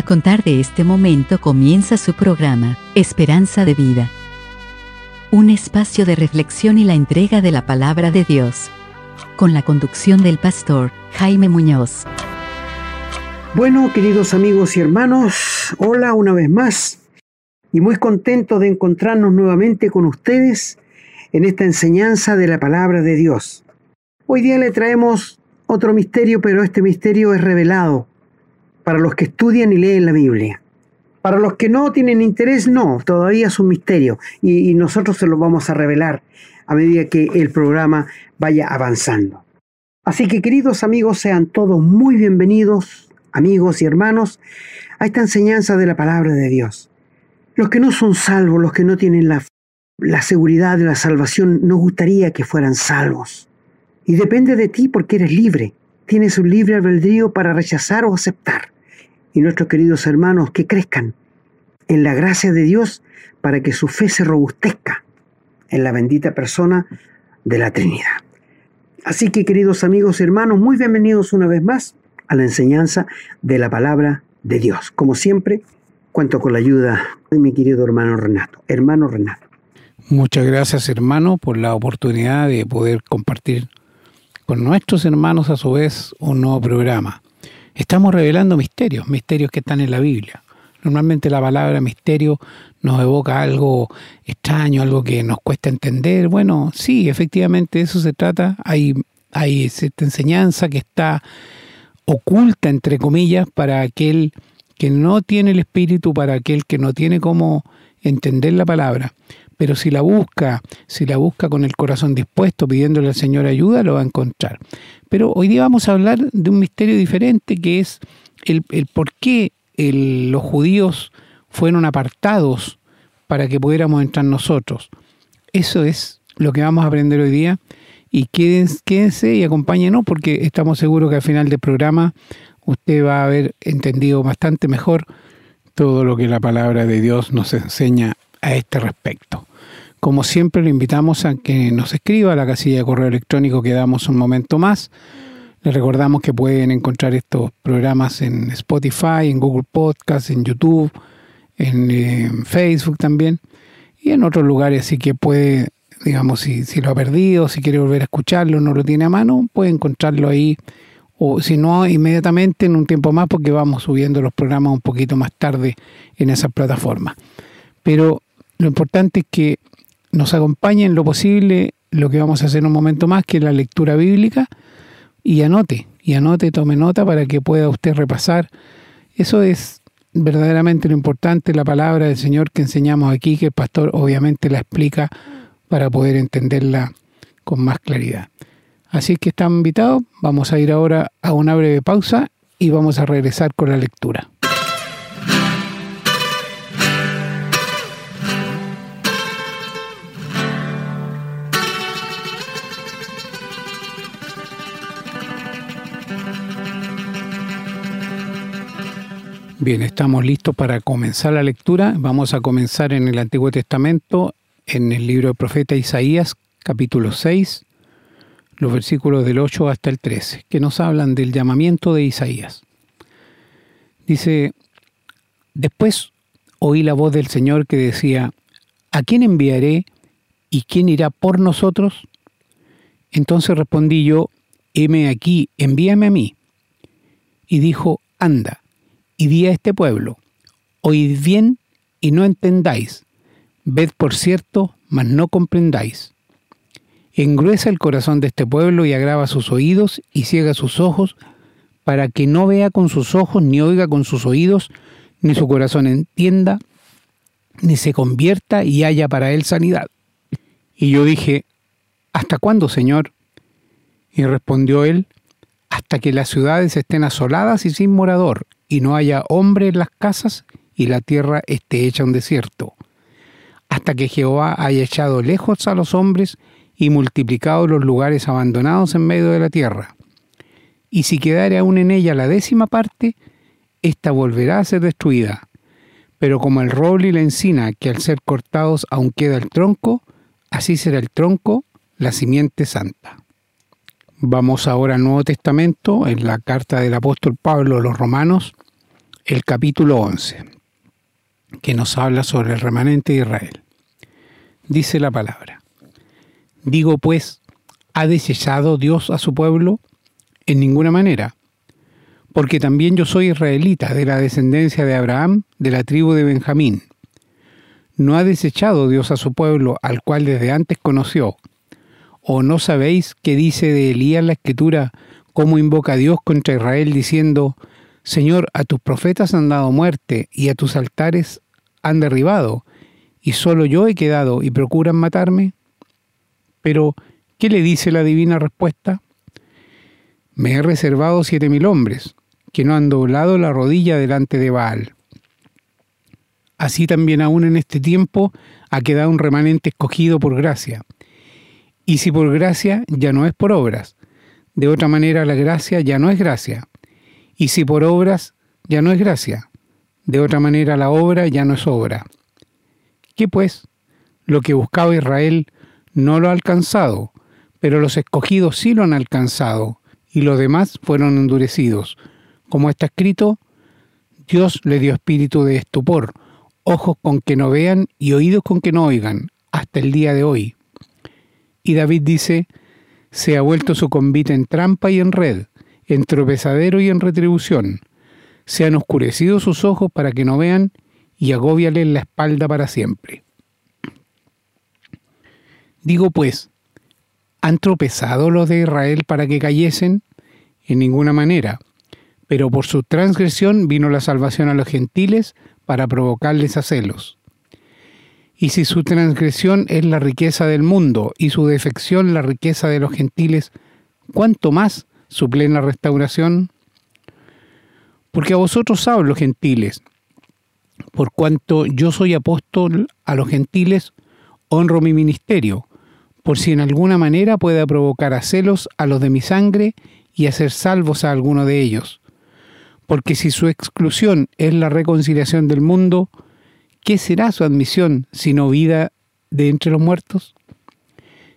A contar de este momento comienza su programa, Esperanza de Vida. Un espacio de reflexión y la entrega de la palabra de Dios. Con la conducción del pastor Jaime Muñoz. Bueno, queridos amigos y hermanos, hola una vez más. Y muy contento de encontrarnos nuevamente con ustedes en esta enseñanza de la palabra de Dios. Hoy día le traemos otro misterio, pero este misterio es revelado para los que estudian y leen la Biblia. Para los que no tienen interés, no, todavía es un misterio y, nosotros se lo vamos a revelar a medida que el programa vaya avanzando. Así que queridos amigos, sean todos muy bienvenidos, amigos y hermanos, a esta enseñanza de la palabra de Dios. Los que no son salvos, los que no tienen la, la seguridad de la salvación, nos gustaría que fueran salvos. Y depende de ti porque eres libre tienes un libre albedrío para rechazar o aceptar. Y nuestros queridos hermanos que crezcan en la gracia de Dios para que su fe se robustezca en la bendita persona de la Trinidad. Así que queridos amigos y hermanos, muy bienvenidos una vez más a la enseñanza de la palabra de Dios. Como siempre, cuento con la ayuda de mi querido hermano Renato. Hermano Renato. Muchas gracias hermano por la oportunidad de poder compartir con nuestros hermanos a su vez un nuevo programa. Estamos revelando misterios, misterios que están en la Biblia. Normalmente la palabra misterio nos evoca algo extraño, algo que nos cuesta entender. Bueno, sí, efectivamente de eso se trata. Hay, hay cierta enseñanza que está oculta, entre comillas, para aquel que no tiene el espíritu, para aquel que no tiene cómo entender la palabra pero si la busca, si la busca con el corazón dispuesto, pidiéndole al Señor ayuda, lo va a encontrar. Pero hoy día vamos a hablar de un misterio diferente que es el, por qué los judíos fueron apartados para que pudiéramos entrar nosotros. Eso es lo que vamos a aprender hoy día. Y quédense, y acompáñenos porque estamos seguros que al final del programa usted va a haber entendido bastante mejor todo lo que la palabra de Dios nos enseña a este respecto. Como siempre, le invitamos a que nos escriba a la casilla de correo electrónico que damos un momento más. Les recordamos que pueden encontrar estos programas en Spotify, en Google Podcast, en YouTube, en, Facebook también y en otros lugares. Así que puede, digamos, si, si lo ha perdido, si quiere volver a escucharlo, no lo tiene a mano, puede encontrarlo ahí o si no, inmediatamente en un tiempo más porque vamos subiendo los programas un poquito más tarde en esas plataformas. Pero lo importante es que nos acompañe en lo posible lo que vamos a hacer un momento más, que es la lectura bíblica, y anote, y anote, tome nota para que pueda usted repasar. Eso es verdaderamente lo importante, la palabra del Señor que enseñamos aquí, que el pastor obviamente la explica para poder entenderla con más claridad. Así que están invitados, vamos a ir ahora a una breve pausa y vamos a regresar con la lectura. Bien, estamos listos para comenzar la lectura. Vamos a comenzar en el Antiguo Testamento, en el libro del profeta Isaías, capítulo 6, los versículos del 8 hasta el 13, que nos hablan del llamamiento de Isaías. Dice, después oí la voz del Señor que decía, ¿a quién enviaré y quién irá por nosotros? Entonces respondí yo, heme aquí, envíame a mí. Y dijo, anda y di a este pueblo, oíd bien y no entendáis, ved por cierto, mas no comprendáis. Engruesa el corazón de este pueblo y agrava sus oídos y ciega sus ojos, para que no vea con sus ojos, ni oiga con sus oídos, ni su corazón entienda, ni se convierta y haya para él sanidad. Y yo dije, ¿hasta cuándo, Señor? Y respondió él, hasta que las ciudades estén asoladas y sin morador, y no haya hombre en las casas, y la tierra esté hecha un desierto, hasta que Jehová haya echado lejos a los hombres y multiplicado los lugares abandonados en medio de la tierra. Y si quedare aún en ella la décima parte, ésta volverá a ser destruida. Pero como el roble y la encina, que al ser cortados aún queda el tronco, así será el tronco, la simiente santa. Vamos ahora al Nuevo Testamento, en la carta del apóstol Pablo a los romanos, el capítulo 11, que nos habla sobre el remanente de Israel. Dice la palabra. Digo pues, ¿ha desechado Dios a su pueblo? En ninguna manera, porque también yo soy israelita, de la descendencia de Abraham, de la tribu de Benjamín. ¿No ha desechado Dios a su pueblo, al cual desde antes conoció? ¿O no sabéis qué dice de Elías la escritura, cómo invoca a Dios contra Israel diciendo, Señor, a tus profetas han dado muerte y a tus altares han derribado, y solo yo he quedado y procuran matarme? Pero, ¿qué le dice la divina respuesta? Me he reservado siete mil hombres, que no han doblado la rodilla delante de Baal. Así también aún en este tiempo ha quedado un remanente escogido por gracia. Y si por gracia, ya no es por obras. De otra manera, la gracia ya no es gracia. Y si por obras, ya no es gracia. De otra manera, la obra ya no es obra. ¿Qué pues? Lo que buscaba Israel no lo ha alcanzado, pero los escogidos sí lo han alcanzado, y los demás fueron endurecidos. Como está escrito, Dios le dio espíritu de estupor, ojos con que no vean y oídos con que no oigan, hasta el día de hoy. Y David dice, se ha vuelto su convite en trampa y en red, en tropezadero y en retribución. Se han oscurecido sus ojos para que no vean y agóbiale la espalda para siempre. Digo pues, ¿han tropezado los de Israel para que cayesen? En ninguna manera. Pero por su transgresión vino la salvación a los gentiles para provocarles a celos. Y si su transgresión es la riqueza del mundo y su defección la riqueza de los gentiles, ¿cuánto más su plena restauración? Porque a vosotros hablo, gentiles, por cuanto yo soy apóstol a los gentiles, honro mi ministerio, por si en alguna manera pueda provocar a celos a los de mi sangre y hacer salvos a alguno de ellos. Porque si su exclusión es la reconciliación del mundo, ¿qué será su admisión sino vida de entre los muertos?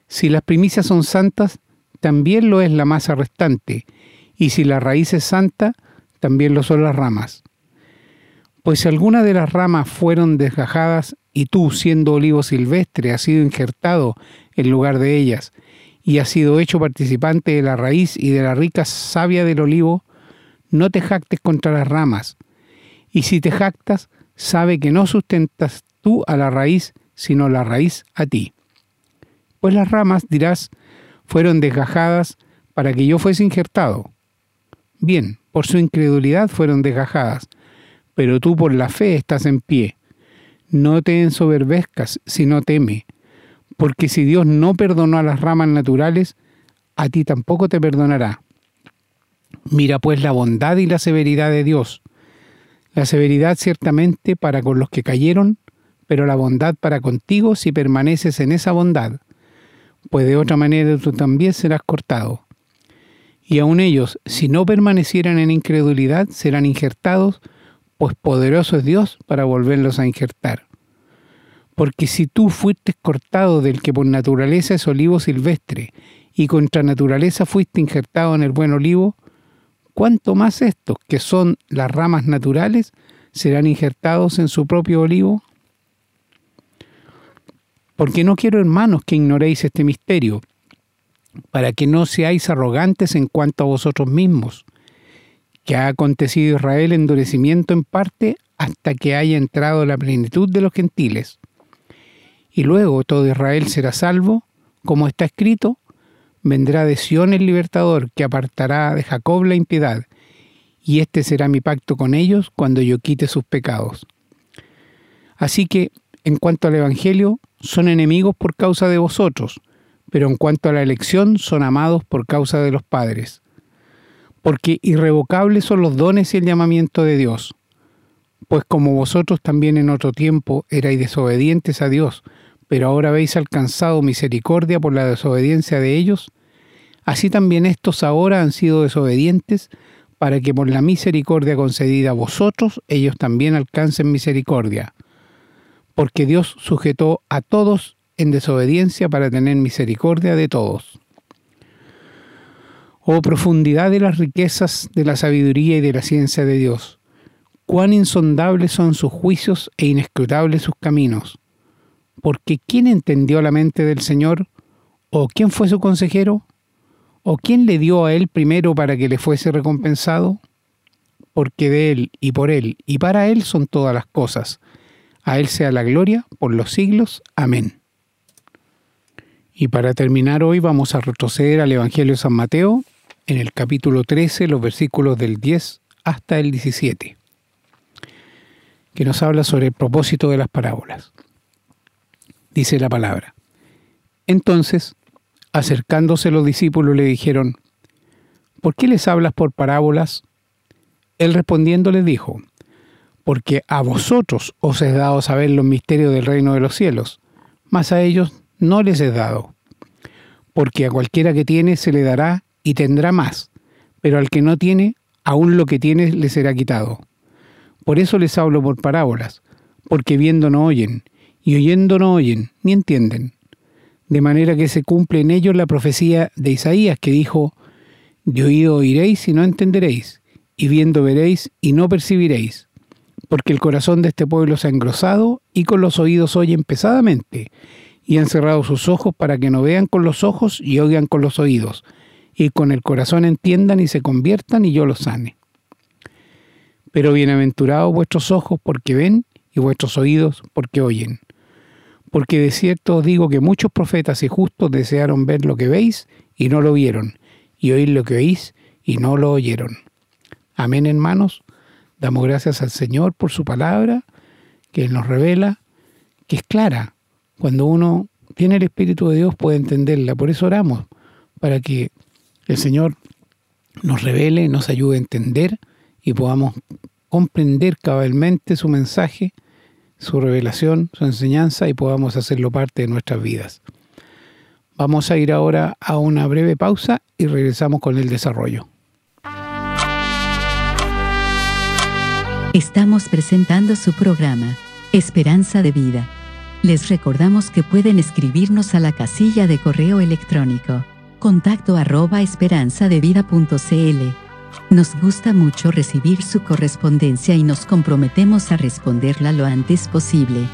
Si las primicias son santas, también lo es la masa restante, y si la raíz es santa, también lo son las ramas. Pues si alguna de las ramas fueron desgajadas y tú, siendo olivo silvestre, has sido injertado en lugar de ellas, y has sido hecho participante de la raíz y de la rica savia del olivo, no te jactes contra las ramas. Y si te jactas, sabe que no sustentas tú a la raíz, sino la raíz a ti. Pues las ramas, dirás, fueron desgajadas para que yo fuese injertado. Bien, por su incredulidad fueron desgajadas, pero tú por la fe estás en pie. No te ensoberbezcas, sino teme, porque si Dios no perdonó a las ramas naturales, a ti tampoco te perdonará. Mira pues la bondad y la severidad de Dios. La severidad ciertamente para con los que cayeron, pero la bondad para contigo si permaneces en esa bondad, pues de otra manera tú también serás cortado. Y aun ellos, si no permanecieran en incredulidad, serán injertados pues poderoso es Dios para volverlos a injertar. Porque si tú fuiste cortado del que por naturaleza es olivo silvestre, y contra naturaleza fuiste injertado en el buen olivo, ¿cuánto más estos, que son las ramas naturales, serán injertados en su propio olivo? Porque no quiero, hermanos, que ignoréis este misterio, para que no seáis arrogantes en cuanto a vosotros mismos, que ha acontecido Israel endurecimiento en parte hasta que haya entrado la plenitud de los gentiles. Y luego todo Israel será salvo, como está escrito, vendrá de Sión el libertador, que apartará de Jacob la impiedad, y este será mi pacto con ellos cuando yo quite sus pecados. Así que, en cuanto al Evangelio, son enemigos por causa de vosotros, pero en cuanto a la elección, son amados por causa de los padres porque irrevocables son los dones y el llamamiento de Dios. Pues como vosotros también en otro tiempo erais desobedientes a Dios, pero ahora habéis alcanzado misericordia por la desobediencia de ellos, así también estos ahora han sido desobedientes, para que por la misericordia concedida a vosotros ellos también alcancen misericordia. Porque Dios sujetó a todos en desobediencia para tener misericordia de todos oh profundidad de las riquezas de la sabiduría y de la ciencia de Dios. cuán insondables son sus juicios e inescrutables sus caminos. Porque ¿quién entendió la mente del Señor? ¿O quién fue su consejero? ¿O quién le dio a él primero para que le fuese recompensado? Porque de él y por él y para él son todas las cosas. A él sea la gloria por los siglos. Amén. Y para terminar hoy vamos a retroceder al Evangelio de San Mateo en el capítulo 13, los versículos del 10 hasta el 17, que nos habla sobre el propósito de las parábolas. Dice la palabra. Entonces, acercándose los discípulos le dijeron, ¿por qué les hablas por parábolas? Él respondiendo les dijo, porque a vosotros os es dado saber los misterios del reino de los cielos, mas a ellos no les es dado. Porque a cualquiera que tiene se le dará y tendrá más, pero al que no tiene, aún lo que tiene le será quitado. Por eso les hablo por parábolas, porque viendo no oyen, y oyendo no oyen, ni entienden. De manera que se cumple en ellos la profecía de Isaías que dijo, De oído oiréis y no entenderéis, y viendo veréis y no percibiréis, porque el corazón de este pueblo se ha engrosado y con los oídos oyen pesadamente, y han cerrado sus ojos para que no vean con los ojos y oigan con los oídos, y con el corazón entiendan y se conviertan y yo los sane. Pero bienaventurados vuestros ojos porque ven y vuestros oídos porque oyen. Porque de cierto os digo que muchos profetas y justos desearon ver lo que veis y no lo vieron, y oír lo que oís y no lo oyeron. Amén, hermanos. Damos gracias al Señor por su palabra, que nos revela, que es clara, cuando uno tiene el Espíritu de Dios puede entenderla. Por eso oramos, para que el Señor nos revele, nos ayude a entender y podamos comprender cabalmente su mensaje, su revelación, su enseñanza y podamos hacerlo parte de nuestras vidas. Vamos a ir ahora a una breve pausa y regresamos con el desarrollo. Estamos presentando su programa, Esperanza de Vida les recordamos que pueden escribirnos a la casilla de correo electrónico contacto arroba esperanzadevida.cl. Nos gusta mucho recibir su correspondencia y nos comprometemos a responderla lo antes posible.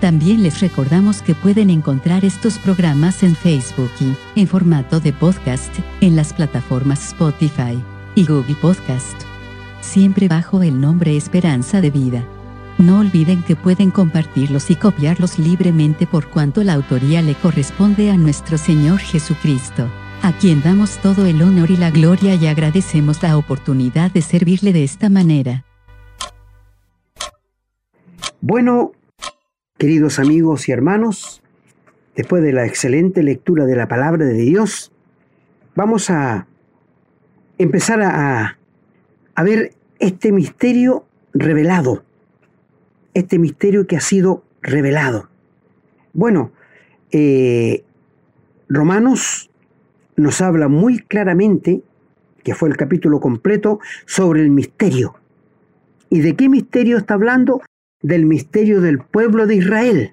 También les recordamos que pueden encontrar estos programas en Facebook y en formato de podcast en las plataformas Spotify y Google Podcast. Siempre bajo el nombre Esperanza de Vida. No olviden que pueden compartirlos y copiarlos libremente por cuanto la autoría le corresponde a nuestro Señor Jesucristo, a quien damos todo el honor y la gloria y agradecemos la oportunidad de servirle de esta manera. Bueno, queridos amigos y hermanos, después de la excelente lectura de la palabra de Dios, vamos a empezar a, a ver este misterio revelado este misterio que ha sido revelado. Bueno, eh, Romanos nos habla muy claramente, que fue el capítulo completo, sobre el misterio. ¿Y de qué misterio está hablando? Del misterio del pueblo de Israel.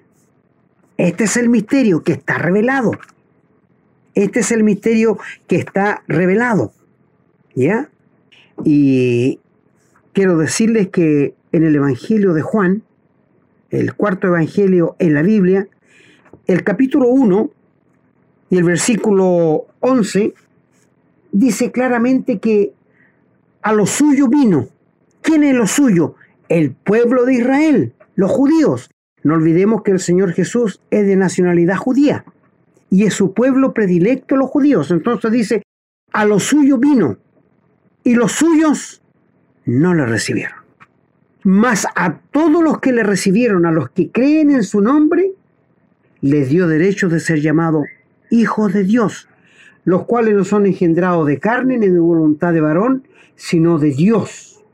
Este es el misterio que está revelado. Este es el misterio que está revelado. ¿Ya? Y quiero decirles que en el Evangelio de Juan, el cuarto evangelio en la Biblia, el capítulo 1 y el versículo 11 dice claramente que a lo suyo vino. ¿Quién es lo suyo? El pueblo de Israel, los judíos. No olvidemos que el Señor Jesús es de nacionalidad judía y es su pueblo predilecto los judíos. Entonces dice, a lo suyo vino y los suyos no le recibieron. Mas a todos los que le recibieron, a los que creen en su nombre, les dio derecho de ser llamados hijos de Dios, los cuales no son engendrados de carne ni de voluntad de varón, sino de Dios.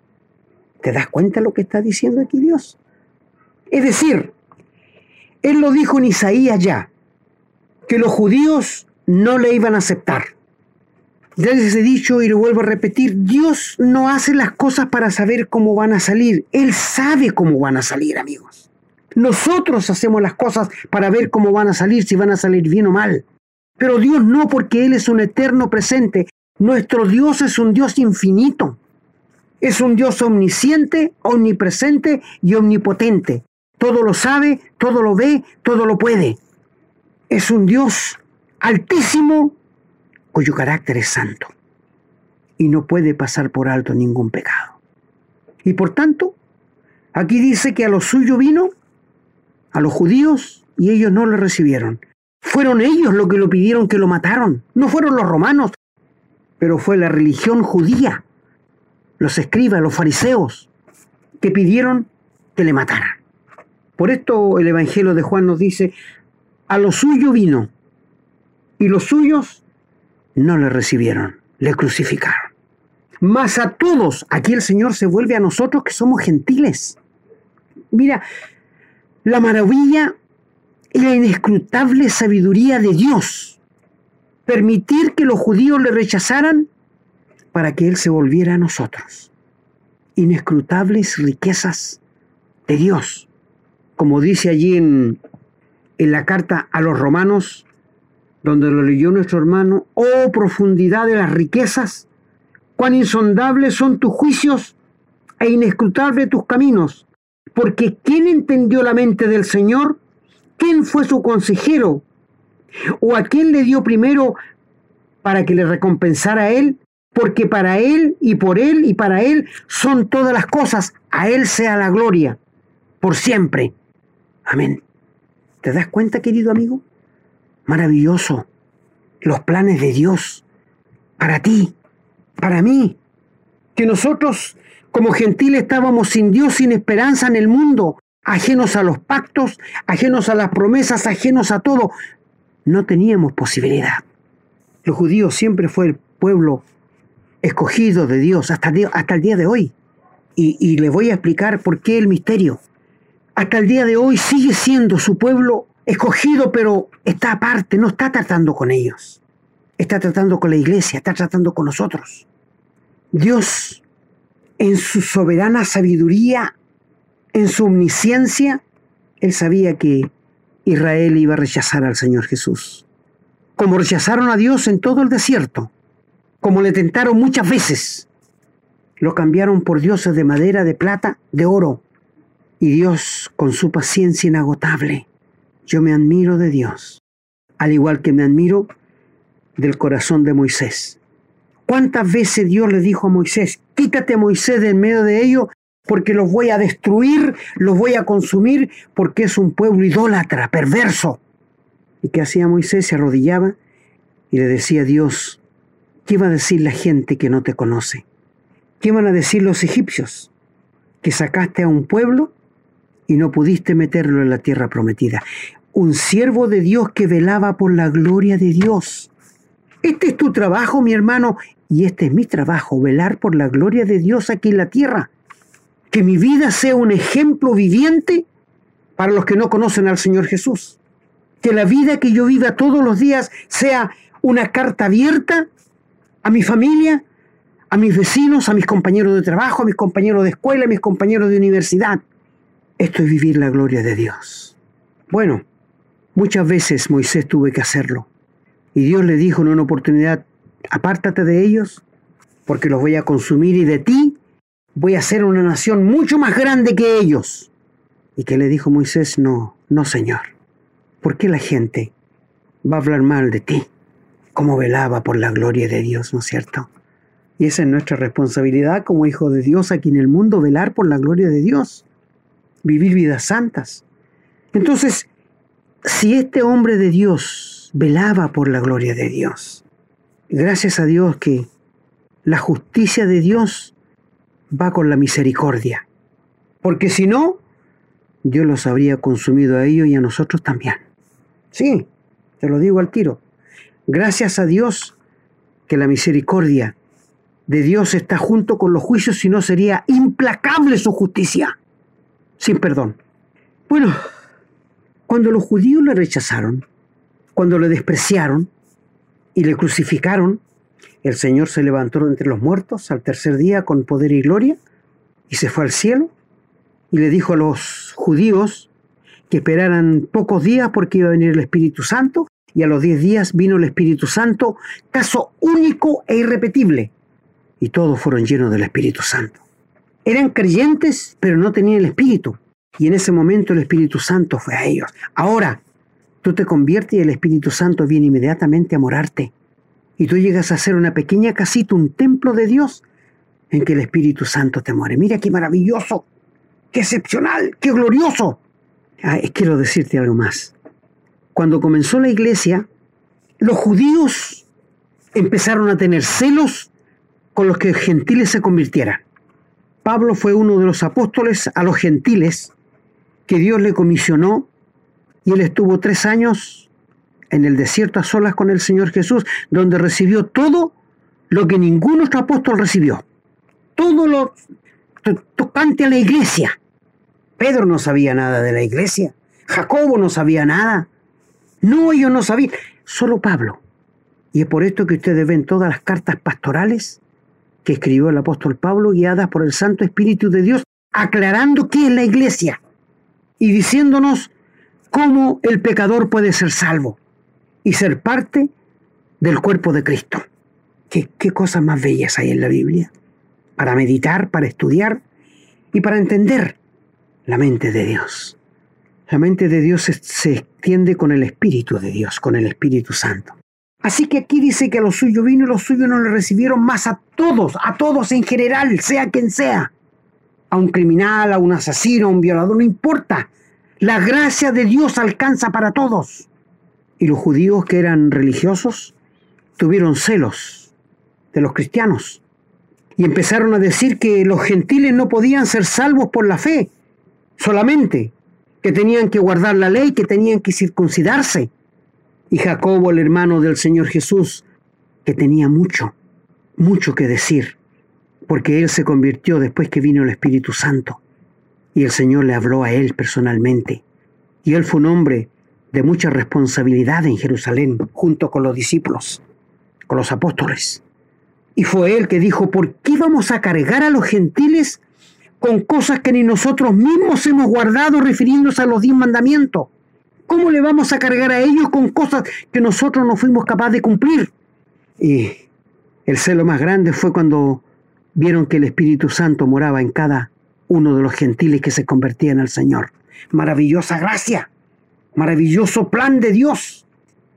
¿Te das cuenta lo que está diciendo aquí Dios? Es decir, Él lo dijo en Isaías ya, que los judíos no le iban a aceptar. Ya les he dicho y lo vuelvo a repetir, Dios no hace las cosas para saber cómo van a salir. Él sabe cómo van a salir, amigos. Nosotros hacemos las cosas para ver cómo van a salir, si van a salir bien o mal. Pero Dios no, porque Él es un eterno presente. Nuestro Dios es un Dios infinito. Es un Dios omnisciente, omnipresente y omnipotente. Todo lo sabe, todo lo ve, todo lo puede. Es un Dios altísimo cuyo carácter es santo y no puede pasar por alto ningún pecado. Y por tanto, aquí dice que a lo suyo vino, a los judíos, y ellos no le recibieron. Fueron ellos los que lo pidieron que lo mataron, no fueron los romanos, pero fue la religión judía, los escribas, los fariseos, que pidieron que le mataran. Por esto el Evangelio de Juan nos dice, a lo suyo vino, y los suyos no le recibieron, le crucificaron. Mas a todos, aquí el Señor se vuelve a nosotros que somos gentiles. Mira, la maravilla y la inescrutable sabiduría de Dios. Permitir que los judíos le rechazaran para que Él se volviera a nosotros. Inescrutables riquezas de Dios. Como dice allí en, en la carta a los romanos, donde lo leyó nuestro hermano, oh profundidad de las riquezas, cuán insondables son tus juicios e inescrutables tus caminos. Porque ¿quién entendió la mente del Señor? ¿Quién fue su consejero? ¿O a quién le dio primero para que le recompensara a él? Porque para él y por él y para él son todas las cosas. A él sea la gloria, por siempre. Amén. ¿Te das cuenta, querido amigo? Maravilloso los planes de Dios para ti, para mí, que nosotros como gentiles estábamos sin Dios, sin esperanza en el mundo, ajenos a los pactos, ajenos a las promesas, ajenos a todo. No teníamos posibilidad. Los judíos siempre fue el pueblo escogido de Dios hasta, hasta el día de hoy. Y, y le voy a explicar por qué el misterio. Hasta el día de hoy sigue siendo su pueblo escogido, pero está aparte, no está tratando con ellos. Está tratando con la iglesia, está tratando con nosotros. Dios, en su soberana sabiduría, en su omnisciencia, Él sabía que Israel iba a rechazar al Señor Jesús. Como rechazaron a Dios en todo el desierto, como le tentaron muchas veces, lo cambiaron por dioses de madera, de plata, de oro. Y Dios, con su paciencia inagotable, yo me admiro de Dios, al igual que me admiro del corazón de Moisés. ¿Cuántas veces Dios le dijo a Moisés, quítate Moisés del medio de ellos porque los voy a destruir, los voy a consumir porque es un pueblo idólatra, perverso? ¿Y qué hacía Moisés? Se arrodillaba y le decía a Dios, ¿qué va a decir la gente que no te conoce? ¿Qué van a decir los egipcios? Que sacaste a un pueblo y no pudiste meterlo en la tierra prometida. Un siervo de Dios que velaba por la gloria de Dios. Este es tu trabajo, mi hermano, y este es mi trabajo, velar por la gloria de Dios aquí en la tierra. Que mi vida sea un ejemplo viviente para los que no conocen al Señor Jesús. Que la vida que yo viva todos los días sea una carta abierta a mi familia, a mis vecinos, a mis compañeros de trabajo, a mis compañeros de escuela, a mis compañeros de universidad. Esto es vivir la gloria de Dios. Bueno, muchas veces Moisés tuve que hacerlo. Y Dios le dijo en una oportunidad, apártate de ellos, porque los voy a consumir y de ti voy a hacer una nación mucho más grande que ellos. Y que le dijo Moisés, no, no Señor. ¿Por qué la gente va a hablar mal de ti? Como velaba por la gloria de Dios, ¿no es cierto? Y esa es nuestra responsabilidad como hijo de Dios aquí en el mundo, velar por la gloria de Dios vivir vidas santas. Entonces, si este hombre de Dios velaba por la gloria de Dios, gracias a Dios que la justicia de Dios va con la misericordia, porque si no, Dios los habría consumido a ellos y a nosotros también. Sí, te lo digo al tiro. Gracias a Dios que la misericordia de Dios está junto con los juicios, si no sería implacable su justicia sin perdón. Bueno, cuando los judíos le rechazaron, cuando le despreciaron y le crucificaron, el Señor se levantó entre los muertos al tercer día con poder y gloria y se fue al cielo y le dijo a los judíos que esperaran pocos días porque iba a venir el Espíritu Santo y a los diez días vino el Espíritu Santo, caso único e irrepetible. Y todos fueron llenos del Espíritu Santo. Eran creyentes, pero no tenían el Espíritu. Y en ese momento el Espíritu Santo fue a ellos. Ahora, tú te conviertes y el Espíritu Santo viene inmediatamente a morarte. Y tú llegas a ser una pequeña casita, un templo de Dios, en que el Espíritu Santo te muere. Mira qué maravilloso, qué excepcional, qué glorioso. Ah, quiero decirte algo más. Cuando comenzó la iglesia, los judíos empezaron a tener celos con los que gentiles se convirtieran. Pablo fue uno de los apóstoles a los gentiles que Dios le comisionó y él estuvo tres años en el desierto a solas con el Señor Jesús, donde recibió todo lo que ningún otro apóstol recibió. Todo lo tocante a la iglesia. Pedro no sabía nada de la iglesia. Jacobo no sabía nada. No, ellos no sabían. Solo Pablo. Y es por esto que ustedes ven todas las cartas pastorales que escribió el apóstol Pablo, guiadas por el Santo Espíritu de Dios, aclarando qué es la iglesia y diciéndonos cómo el pecador puede ser salvo y ser parte del cuerpo de Cristo. ¿Qué, qué cosas más bellas hay en la Biblia? Para meditar, para estudiar y para entender la mente de Dios. La mente de Dios se, se extiende con el Espíritu de Dios, con el Espíritu Santo. Así que aquí dice que a los suyos vino y los suyos no le recibieron más a todos, a todos en general, sea quien sea. A un criminal, a un asesino, a un violador, no importa. La gracia de Dios alcanza para todos. Y los judíos que eran religiosos tuvieron celos de los cristianos y empezaron a decir que los gentiles no podían ser salvos por la fe solamente, que tenían que guardar la ley, que tenían que circuncidarse y Jacobo, el hermano del Señor Jesús, que tenía mucho, mucho que decir, porque él se convirtió después que vino el Espíritu Santo, y el Señor le habló a él personalmente, y él fue un hombre de mucha responsabilidad en Jerusalén, junto con los discípulos, con los apóstoles. Y fue él que dijo, ¿por qué vamos a cargar a los gentiles con cosas que ni nosotros mismos hemos guardado refiriéndose a los diez mandamientos? ¿Cómo le vamos a cargar a ellos con cosas que nosotros no fuimos capaces de cumplir? Y el celo más grande fue cuando vieron que el Espíritu Santo moraba en cada uno de los gentiles que se convertían al Señor. Maravillosa gracia, maravilloso plan de Dios.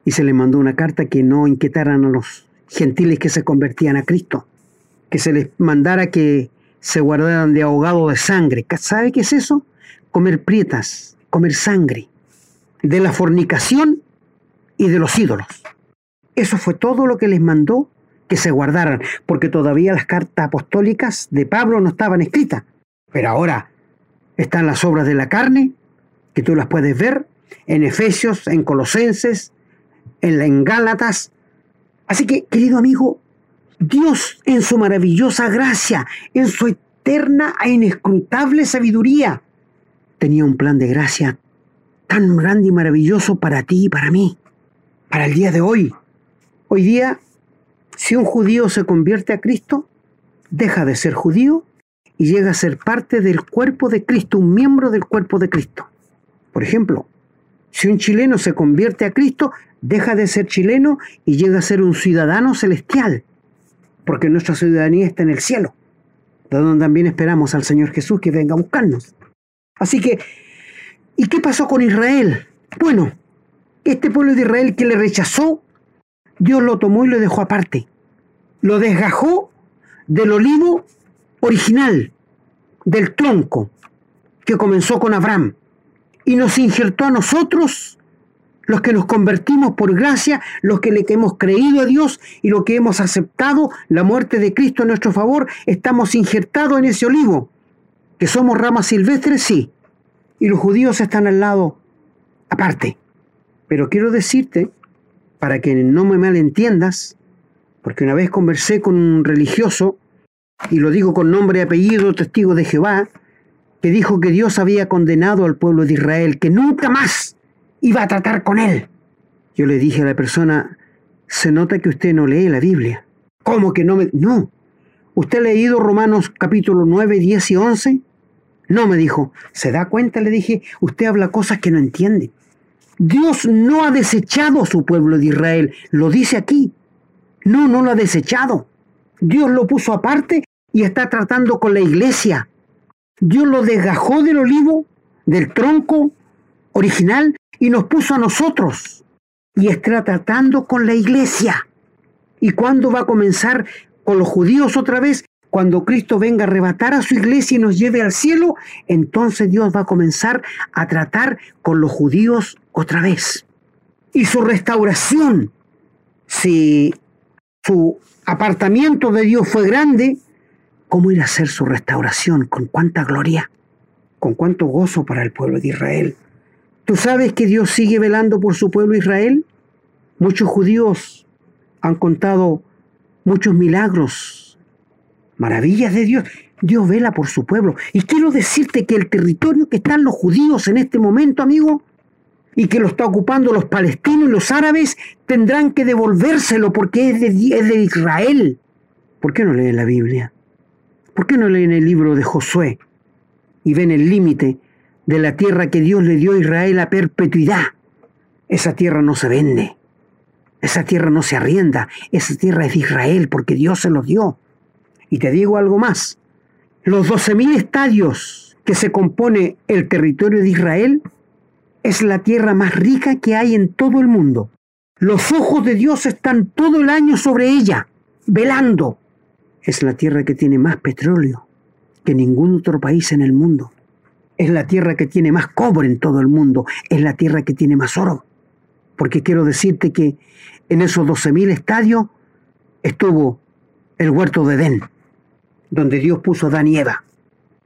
Y se le mandó una carta que no inquietaran a los gentiles que se convertían a Cristo, que se les mandara que se guardaran de ahogado de sangre. ¿Sabe qué es eso? Comer prietas, comer sangre de la fornicación y de los ídolos. Eso fue todo lo que les mandó que se guardaran, porque todavía las cartas apostólicas de Pablo no estaban escritas. Pero ahora están las obras de la carne, que tú las puedes ver en Efesios, en Colosenses, en, en Gálatas. Así que, querido amigo, Dios en su maravillosa gracia, en su eterna e inescrutable sabiduría, tenía un plan de gracia tan grande y maravilloso para ti y para mí, para el día de hoy. Hoy día, si un judío se convierte a Cristo, deja de ser judío y llega a ser parte del cuerpo de Cristo, un miembro del cuerpo de Cristo. Por ejemplo, si un chileno se convierte a Cristo, deja de ser chileno y llega a ser un ciudadano celestial, porque nuestra ciudadanía está en el cielo, de donde también esperamos al Señor Jesús que venga a buscarnos. Así que ¿Y qué pasó con Israel? Bueno, este pueblo de Israel que le rechazó, Dios lo tomó y lo dejó aparte. Lo desgajó del olivo original, del tronco, que comenzó con Abraham, y nos injertó a nosotros, los que nos convertimos por gracia, los que le hemos creído a Dios y los que hemos aceptado la muerte de Cristo en nuestro favor, estamos injertados en ese olivo. ¿Que somos ramas silvestres? Sí y los judíos están al lado aparte. Pero quiero decirte, para que no me malentiendas, porque una vez conversé con un religioso, y lo digo con nombre y apellido, testigo de Jehová, que dijo que Dios había condenado al pueblo de Israel, que nunca más iba a tratar con él. Yo le dije a la persona, se nota que usted no lee la Biblia. ¿Cómo que no me.? No. ¿Usted ha leído Romanos capítulo 9, 10 y 11? No, me dijo, ¿se da cuenta? Le dije, usted habla cosas que no entiende. Dios no ha desechado a su pueblo de Israel, lo dice aquí. No, no lo ha desechado. Dios lo puso aparte y está tratando con la iglesia, Dios lo desgajó del olivo, del tronco original, y nos puso a nosotros. Y está tratando con la iglesia. ¿Y cuándo va a comenzar con los judíos otra vez? Cuando Cristo venga a arrebatar a su iglesia y nos lleve al cielo, entonces Dios va a comenzar a tratar con los judíos otra vez. Y su restauración, si su apartamiento de Dios fue grande, ¿cómo irá a ser su restauración? ¿Con cuánta gloria? ¿Con cuánto gozo para el pueblo de Israel? ¿Tú sabes que Dios sigue velando por su pueblo Israel? Muchos judíos han contado muchos milagros, maravillas de Dios. Dios vela por su pueblo. Y quiero decirte que el territorio que están los judíos en este momento, amigo, y que lo está ocupando los palestinos y los árabes, tendrán que devolvérselo porque es de, es de Israel. ¿Por qué no leen la Biblia? ¿Por qué no leen el libro de Josué y ven el límite de la tierra que Dios le dio a Israel a perpetuidad? Esa tierra no se vende. Esa tierra no se arrienda, esa tierra es de Israel porque Dios se los dio. Y te digo algo más, los 12.000 estadios que se compone el territorio de Israel es la tierra más rica que hay en todo el mundo. Los ojos de Dios están todo el año sobre ella, velando. Es la tierra que tiene más petróleo que ningún otro país en el mundo. Es la tierra que tiene más cobre en todo el mundo. Es la tierra que tiene más oro porque quiero decirte que en esos 12.000 estadios estuvo el huerto de Edén, donde Dios puso Adán y Eva.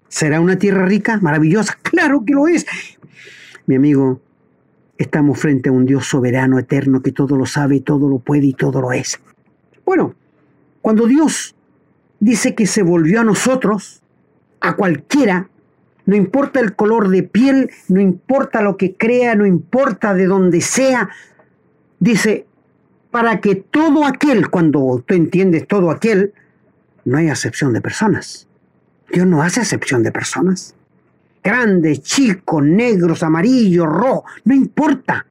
¿Será una tierra rica, maravillosa? Claro que lo es. Mi amigo, estamos frente a un Dios soberano, eterno, que todo lo sabe, todo lo puede y todo lo es. Bueno, cuando Dios dice que se volvió a nosotros, a cualquiera, no importa el color de piel, no importa lo que crea, no importa de dónde sea. Dice, para que todo aquel, cuando tú entiendes todo aquel, no hay acepción de personas. Dios no hace acepción de personas. Grandes, chicos, negros, amarillos, rojos, no importa.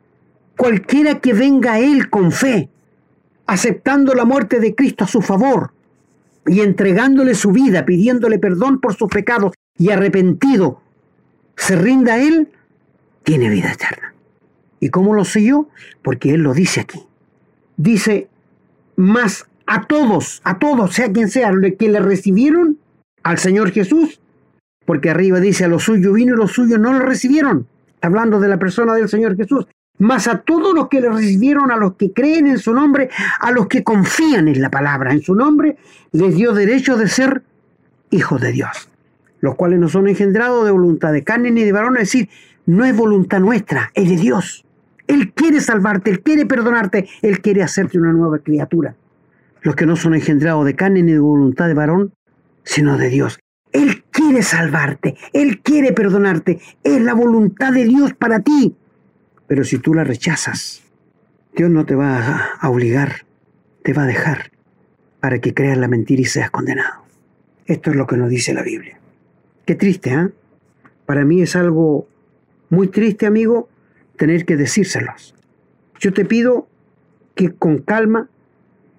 Cualquiera que venga a Él con fe, aceptando la muerte de Cristo a su favor y entregándole su vida, pidiéndole perdón por sus pecados y arrepentido se rinda a Él, tiene vida eterna. ¿Y cómo lo sé yo? Porque Él lo dice aquí. Dice, más a todos, a todos, sea quien sea, que le recibieron al Señor Jesús, porque arriba dice, a los suyos vino y los suyos no lo recibieron. Está hablando de la persona del Señor Jesús. Más a todos los que le recibieron, a los que creen en su nombre, a los que confían en la palabra, en su nombre, les dio derecho de ser hijos de Dios los cuales no son engendrados de voluntad de carne ni de varón, es decir, no es voluntad nuestra, es de Dios. Él quiere salvarte, Él quiere perdonarte, Él quiere hacerte una nueva criatura. Los que no son engendrados de carne ni de voluntad de varón, sino de Dios. Él quiere salvarte, Él quiere perdonarte, es la voluntad de Dios para ti. Pero si tú la rechazas, Dios no te va a obligar, te va a dejar para que creas la mentira y seas condenado. Esto es lo que nos dice la Biblia. Qué triste, ¿eh? Para mí es algo muy triste, amigo, tener que decírselos. Yo te pido que con calma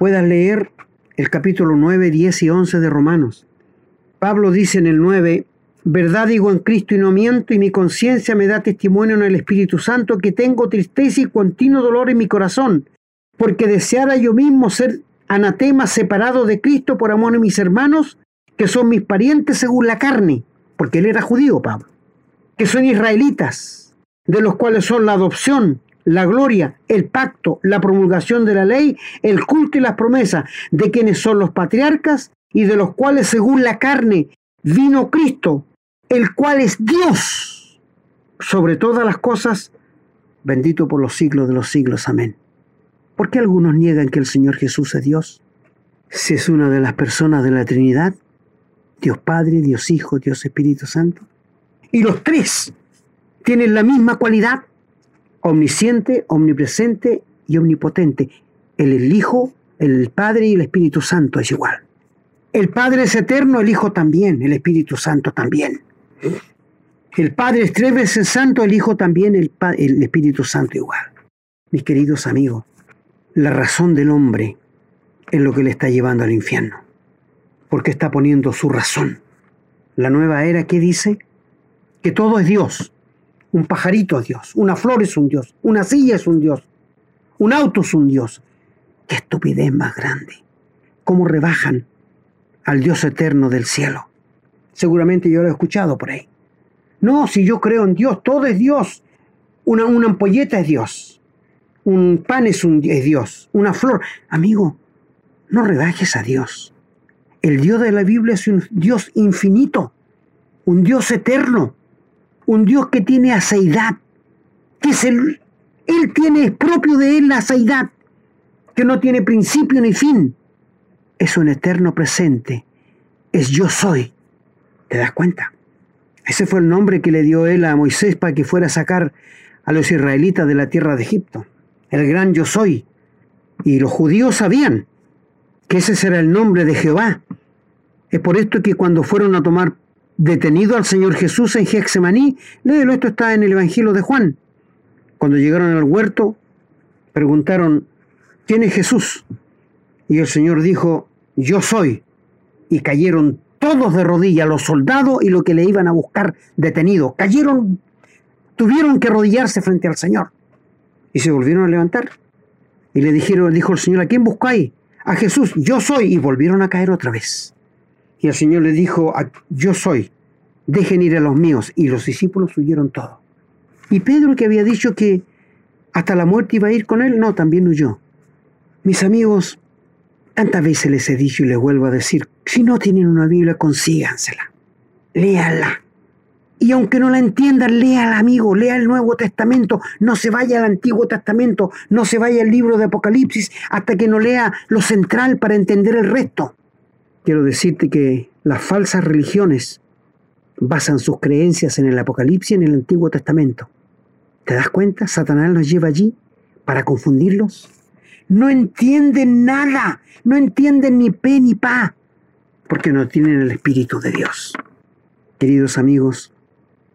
puedas leer el capítulo 9, 10 y 11 de Romanos. Pablo dice en el 9, verdad digo en Cristo y no miento, y mi conciencia me da testimonio en el Espíritu Santo que tengo tristeza y continuo dolor en mi corazón, porque deseara yo mismo ser anatema separado de Cristo por amor a mis hermanos, que son mis parientes según la carne porque él era judío, Pablo, que son israelitas, de los cuales son la adopción, la gloria, el pacto, la promulgación de la ley, el culto y las promesas, de quienes son los patriarcas y de los cuales según la carne vino Cristo, el cual es Dios sobre todas las cosas, bendito por los siglos de los siglos. Amén. ¿Por qué algunos niegan que el Señor Jesús es Dios? Si es una de las personas de la Trinidad, Dios Padre, Dios Hijo, Dios Espíritu Santo. Y los tres tienen la misma cualidad, omnisciente, omnipresente y omnipotente. El, Hijo, el Padre y el Espíritu Santo es igual. El Padre es eterno, el Hijo también, el Espíritu Santo también. El Padre es tres veces santo, el Hijo también, el, el Espíritu Santo igual. Mis queridos amigos, la razón del hombre es lo que le está llevando al infierno porque está poniendo su razón, La nueva era, ¿qué dice? Que todo es Dios. Un pajarito es Dios, una flor es un Dios, una silla es un Dios, un auto es un Dios. Qué estupidez más grande. Cómo rebajan al Dios eterno del cielo. Seguramente yo lo he escuchado por ahí. No, si yo creo en Dios, todo es Dios. Una, una ampolleta es Dios. Un pan es, un, es Dios. Una flor. Amigo, no rebajes a Dios. El Dios de la Biblia es un Dios infinito, un Dios eterno, un Dios que tiene aceidad, que es Él tiene, es propio de Él la aceidad, que no tiene principio ni fin. Es un eterno presente, es yo soy. ¿Te das cuenta? Ese fue el nombre que le dio Él a Moisés para que fuera a sacar a los israelitas de la tierra de Egipto. El gran yo soy. Y los judíos sabían que ese será el nombre de Jehová. Es por esto que cuando fueron a tomar detenido al Señor Jesús en Gexemaní, léelo, esto está en el Evangelio de Juan. Cuando llegaron al huerto, preguntaron, ¿quién es Jesús? Y el Señor dijo, yo soy. Y cayeron todos de rodillas, los soldados y los que le iban a buscar detenido. Cayeron, tuvieron que arrodillarse frente al Señor. Y se volvieron a levantar. Y le dijeron, dijo el Señor, ¿a quién buscáis? a Jesús, yo soy, y volvieron a caer otra vez. Y el Señor le dijo, yo soy, dejen ir a los míos, y los discípulos huyeron todos. Y Pedro, que había dicho que hasta la muerte iba a ir con él, no, también huyó. Mis amigos, tantas veces les he dicho y les vuelvo a decir, si no tienen una Biblia, consígansela, léanla. Y aunque no la entiendan, al amigo, lea el Nuevo Testamento, no se vaya al Antiguo Testamento, no se vaya al libro de Apocalipsis hasta que no lea lo central para entender el resto. Quiero decirte que las falsas religiones basan sus creencias en el Apocalipsis y en el Antiguo Testamento. ¿Te das cuenta? Satanás nos lleva allí para confundirlos. No entienden nada, no entienden ni pe ni pa, porque no tienen el Espíritu de Dios. Queridos amigos,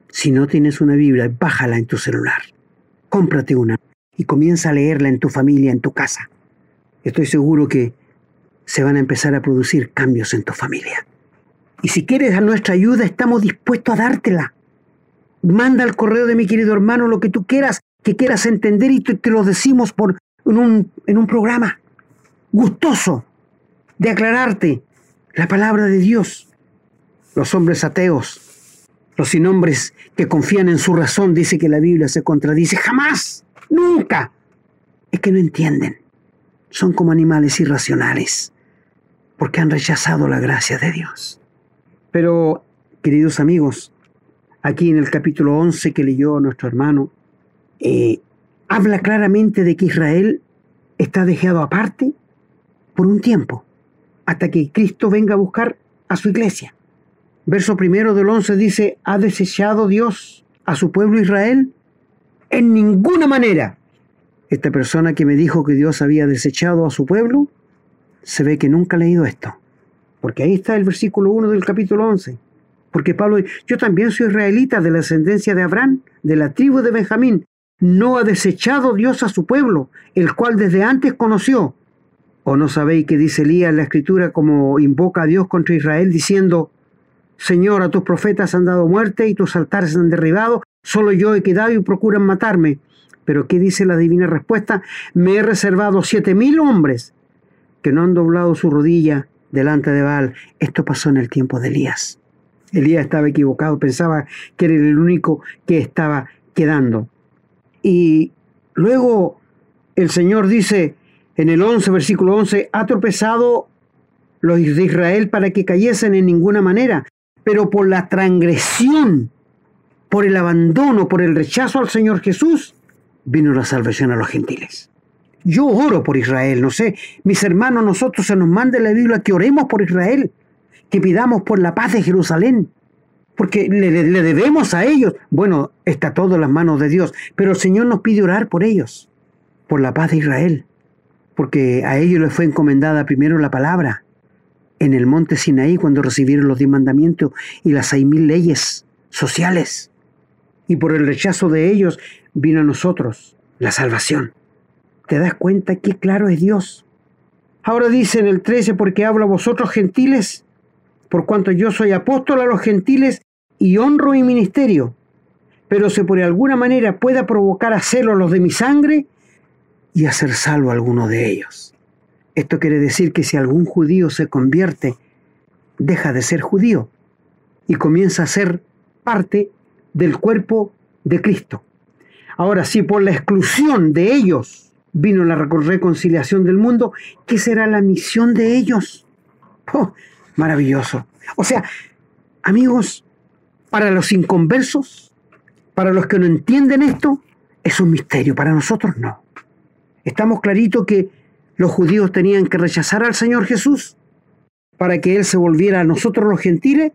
si no tienes una Biblia, bájala en tu celular. Cómprate una y comienza a leerla en tu familia, en tu casa. Estoy seguro que se van a empezar a producir cambios en tu familia. Y si quieres a nuestra ayuda, estamos dispuestos a dártela. Manda al correo de mi querido hermano lo que tú quieras, que quieras entender y te, lo decimos por, en, un, en un programa gustoso de aclararte la palabra de Dios. Los hombres ateos los sin hombres que confían en su razón, dice que la Biblia se contradice. Jamás, nunca. Es que no entienden. Son como animales irracionales, porque han rechazado la gracia de Dios. Pero, queridos amigos, aquí en el capítulo 11 que leyó nuestro hermano, eh, habla claramente de que Israel está dejado aparte por un tiempo, hasta que Cristo venga a buscar a su iglesia verso primero del 11 dice, ¿ha desechado Dios a su pueblo Israel? En ninguna manera. Esta persona que me dijo que Dios había desechado a su pueblo, se ve que nunca ha leído esto. Porque ahí está el versículo 1 del capítulo 11. Porque Pablo, yo también soy israelita de la ascendencia de Abraham, de la tribu de Benjamín. No ha desechado Dios a su pueblo, el cual desde antes conoció. ¿O no sabéis que dice Elías en la escritura como invoca a Dios contra Israel diciendo, Señor, a tus profetas han dado muerte y tus altares han derribado, solo yo he quedado y procuran matarme. Pero ¿qué dice la divina respuesta? Me he reservado siete mil hombres que no han doblado su rodilla delante de Baal. Esto pasó en el tiempo de Elías. Elías estaba equivocado, pensaba que era el único que estaba quedando. Y luego el Señor dice en el 11, versículo 11, ha tropezado los de Israel para que cayesen en ninguna manera, pero por la transgresión, por el abandono, por el rechazo al Señor Jesús, vino la salvación a los gentiles. Yo oro por Israel, no sé, mis hermanos, nosotros se nos manda la Biblia que oremos por Israel, que pidamos por la paz de Jerusalén, porque le, le, debemos a ellos. Bueno, está todo en las manos de Dios, pero el Señor nos pide orar por ellos, por la paz de Israel, porque a ellos les fue encomendada primero la palabra, en el monte Sinaí cuando recibieron los diez mandamientos y las seis mil leyes sociales. Y por el rechazo de ellos vino a nosotros la salvación. ¿Te das cuenta qué claro es Dios? Ahora dice en el 13, porque habla a vosotros gentiles por cuanto yo soy apóstol a los gentiles y honro mi ministerio. Pero si por alguna manera pueda provocar a celo a los de mi sangre y hacer salvo a alguno de ellos. Esto quiere decir que si algún judío se convierte, deja de ser judío y comienza a ser parte del cuerpo de Cristo. Ahora, si por la exclusión de ellos vino la reconciliación del mundo, ¿qué será la misión de ellos? Oh, maravilloso. O sea, amigos, para los inconversos, para los que no entienden esto, es un misterio, para nosotros no. Estamos claritos que los judíos tenían que rechazar al Señor Jesús para que Él se volviera a nosotros los gentiles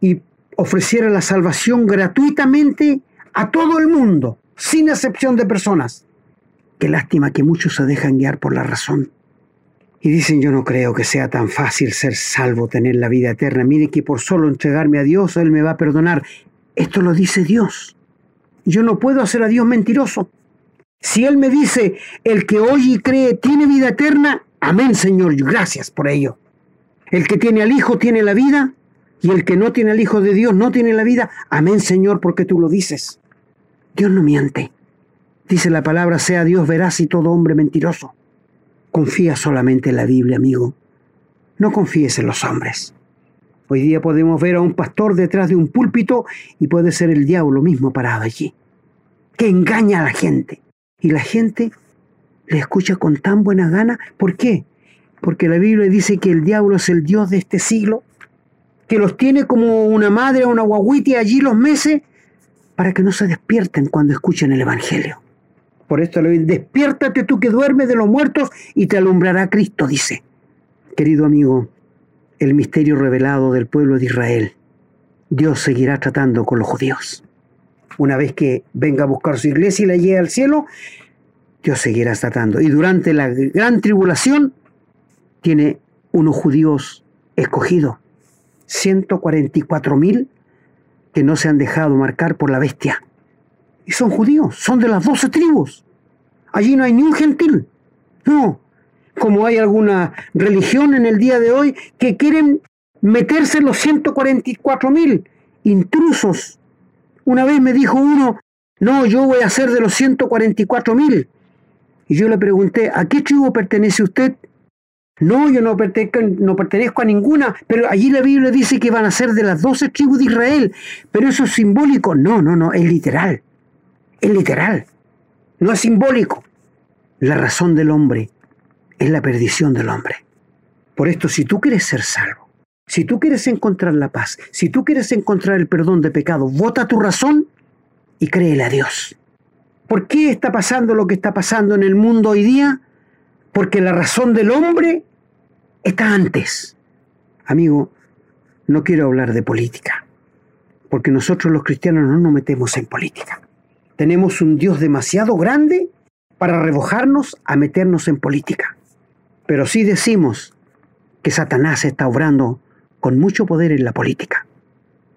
y ofreciera la salvación gratuitamente a todo el mundo, sin excepción de personas. Qué lástima que muchos se dejan guiar por la razón. Y dicen, yo no creo que sea tan fácil ser salvo, tener la vida eterna. Mire que por solo entregarme a Dios, Él me va a perdonar. Esto lo dice Dios. Yo no puedo hacer a Dios mentiroso. Si Él me dice, el que oye y cree tiene vida eterna, amén Señor, gracias por ello. El que tiene al Hijo tiene la vida, y el que no tiene al Hijo de Dios no tiene la vida, amén Señor, porque tú lo dices. Dios no miente. Dice la palabra, sea Dios veraz y todo hombre mentiroso. Confía solamente en la Biblia, amigo. No confíes en los hombres. Hoy día podemos ver a un pastor detrás de un púlpito y puede ser el diablo mismo parado allí, que engaña a la gente. Y la gente le escucha con tan buena gana. ¿Por qué? Porque la Biblia dice que el diablo es el Dios de este siglo, que los tiene como una madre o una guaguiti allí los meses para que no se despierten cuando escuchen el Evangelio. Por esto le despiértate tú que duermes de los muertos y te alumbrará Cristo, dice. Querido amigo, el misterio revelado del pueblo de Israel, Dios seguirá tratando con los judíos. Una vez que venga a buscar su iglesia y la llegue al cielo, Dios seguirá tratando. Y durante la gran tribulación tiene unos judíos escogidos, 144 mil que no se han dejado marcar por la bestia. Y son judíos, son de las doce tribus. Allí no hay ni un gentil. No, como hay alguna religión en el día de hoy que quieren meterse los 144 mil intrusos una vez me dijo uno, no, yo voy a ser de los 144 mil. Y yo le pregunté, ¿a qué tribu pertenece usted? No, yo no pertenezco, no pertenezco a ninguna, pero allí la Biblia dice que van a ser de las 12 tribus de Israel. Pero eso es simbólico. No, no, no, es literal. Es literal. No es simbólico. La razón del hombre es la perdición del hombre. Por esto, si tú quieres ser salvo, si tú quieres encontrar la paz, si tú quieres encontrar el perdón de pecado, vota tu razón y créele a Dios. ¿Por qué está pasando lo que está pasando en el mundo hoy día? Porque la razón del hombre está antes. Amigo, no quiero hablar de política, porque nosotros los cristianos no nos metemos en política. Tenemos un Dios demasiado grande para rebojarnos a meternos en política. Pero sí decimos que Satanás está obrando con mucho poder en la política.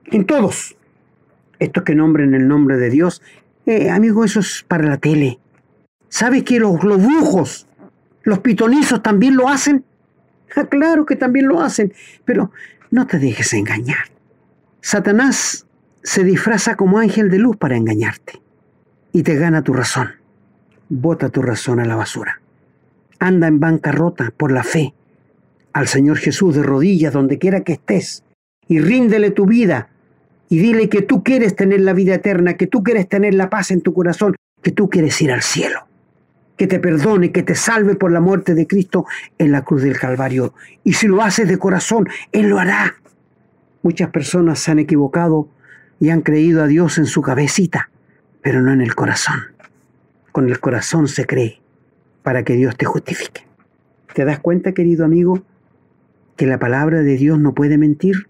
En todos. Estos que nombren el nombre de Dios, eh, amigo, eso es para la tele. ¿Sabes que los, brujos, los pitonizos también lo hacen? Ah, claro que también lo hacen, pero no te dejes engañar. Satanás se disfraza como ángel de luz para engañarte y te gana tu razón. Bota tu razón a la basura. Anda en bancarrota por la fe al Señor Jesús de rodillas donde quiera que estés y ríndele tu vida y dile que tú quieres tener la vida eterna, que tú quieres tener la paz en tu corazón, que tú quieres ir al cielo, que te perdone, que te salve por la muerte de Cristo en la cruz del Calvario. Y si lo haces de corazón, Él lo hará. Muchas personas se han equivocado y han creído a Dios en su cabecita, pero no en el corazón. Con el corazón se cree para que Dios te justifique. ¿Te das cuenta, querido amigo? que la palabra de Dios no puede mentir?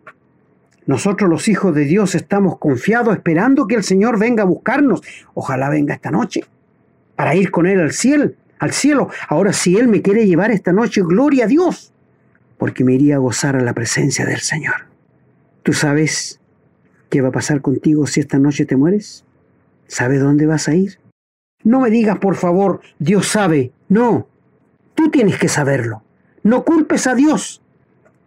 Nosotros los hijos de Dios estamos confiados esperando que el Señor venga a buscarnos. Ojalá venga esta noche para ir con Él al cielo. Al cielo. Ahora si Él me quiere llevar esta noche, gloria a Dios, porque me iría a gozar a la presencia del Señor. ¿Tú sabes qué va a pasar contigo si esta noche te mueres? ¿Sabes dónde vas a ir? No me digas, por favor, Dios sabe. No, tú tienes que saberlo. No culpes a Dios.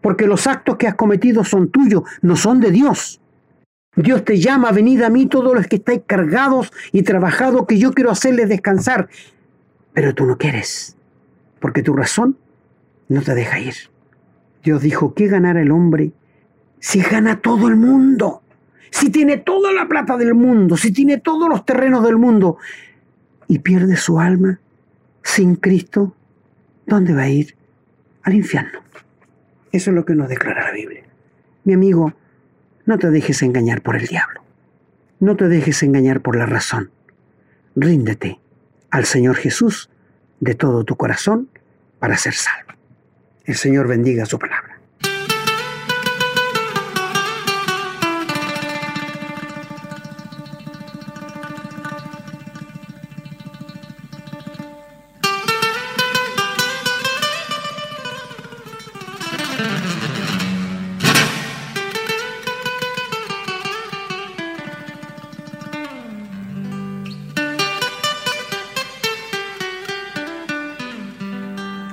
porque los actos que has cometido son tuyos, no son de Dios. Dios te llama, venid a mí todos los que estáis cargados y trabajados, que yo quiero hacerles descansar. Pero tú no quieres, porque tu razón no te deja ir. Dios dijo, ¿qué ganará el hombre si gana todo el mundo? Si tiene toda la plata del mundo, si tiene todos los terrenos del mundo y pierde su alma sin Cristo, ¿dónde va a ir? Al infierno. Eso es lo que nos declara la Biblia. Mi amigo, no te dejes engañar por el diablo. No te dejes engañar por la razón. Ríndete al Señor Jesús de todo tu corazón para ser salvo. El Señor bendiga su palabra.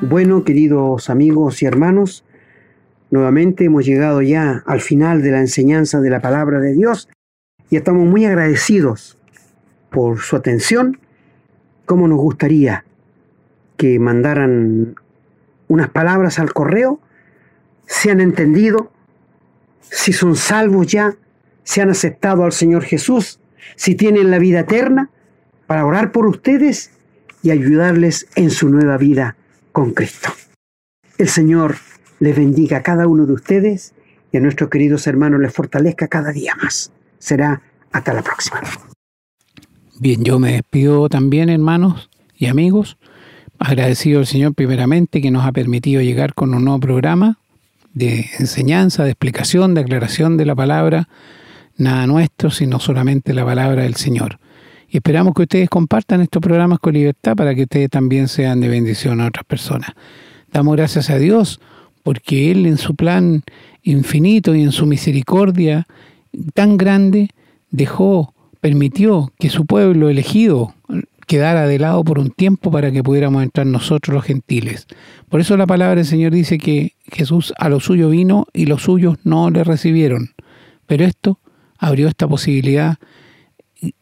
Bueno, queridos amigos y hermanos, nuevamente hemos llegado ya al final de la enseñanza de la palabra de Dios y estamos muy agradecidos por su atención. Como nos gustaría que mandaran unas palabras al correo, se han entendido, si son salvos ya, si han aceptado al Señor Jesús, si tienen la vida eterna, para orar por ustedes y ayudarles en su nueva vida con Cristo. El Señor les bendiga a cada uno de ustedes y a nuestros queridos hermanos les fortalezca cada día más. Será hasta la próxima. Bien, yo me despido también, hermanos y amigos. Agradecido al Señor primeramente que nos ha permitido llegar con un nuevo programa de enseñanza, de explicación, de aclaración de la palabra, nada nuestro, sino solamente la palabra del Señor. Y esperamos que ustedes compartan estos programas con libertad para que ustedes también sean de bendición a otras personas. Damos gracias a Dios porque Él en su plan infinito y en su misericordia tan grande dejó, permitió que su pueblo elegido quedara de lado por un tiempo para que pudiéramos entrar nosotros los gentiles. Por eso la palabra del Señor dice que Jesús a lo suyo vino y los suyos no le recibieron. Pero esto abrió esta posibilidad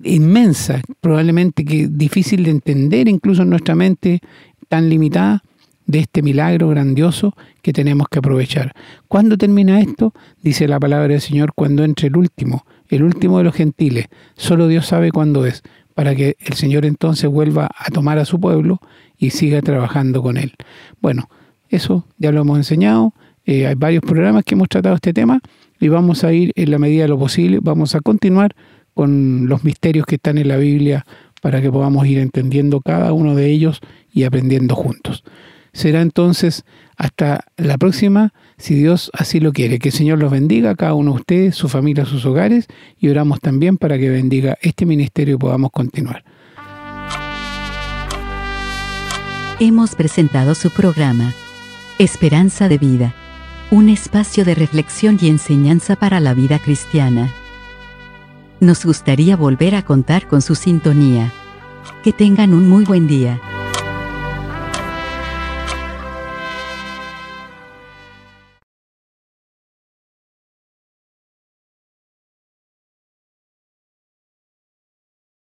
inmensa, probablemente que difícil de entender incluso en nuestra mente tan limitada, de este milagro grandioso que tenemos que aprovechar. ¿Cuándo termina esto? Dice la palabra del Señor, cuando entre el último, el último de los gentiles. Solo Dios sabe cuándo es, para que el Señor entonces vuelva a tomar a su pueblo y siga trabajando con él. Bueno, eso ya lo hemos enseñado. Eh, hay varios programas que hemos tratado este tema y vamos a ir en la medida de lo posible, vamos a continuar con los misterios que están en la Biblia para que podamos ir entendiendo cada uno de ellos y aprendiendo juntos. Será entonces hasta la próxima, si Dios así lo quiere. Que el Señor los bendiga, cada uno de ustedes, su familia, sus hogares, y oramos también para que bendiga este ministerio y podamos continuar. Hemos presentado su programa, Esperanza de Vida, un espacio de reflexión y enseñanza para la vida cristiana. Nos gustaría volver a contar con su sintonía. Que tengan un muy buen día.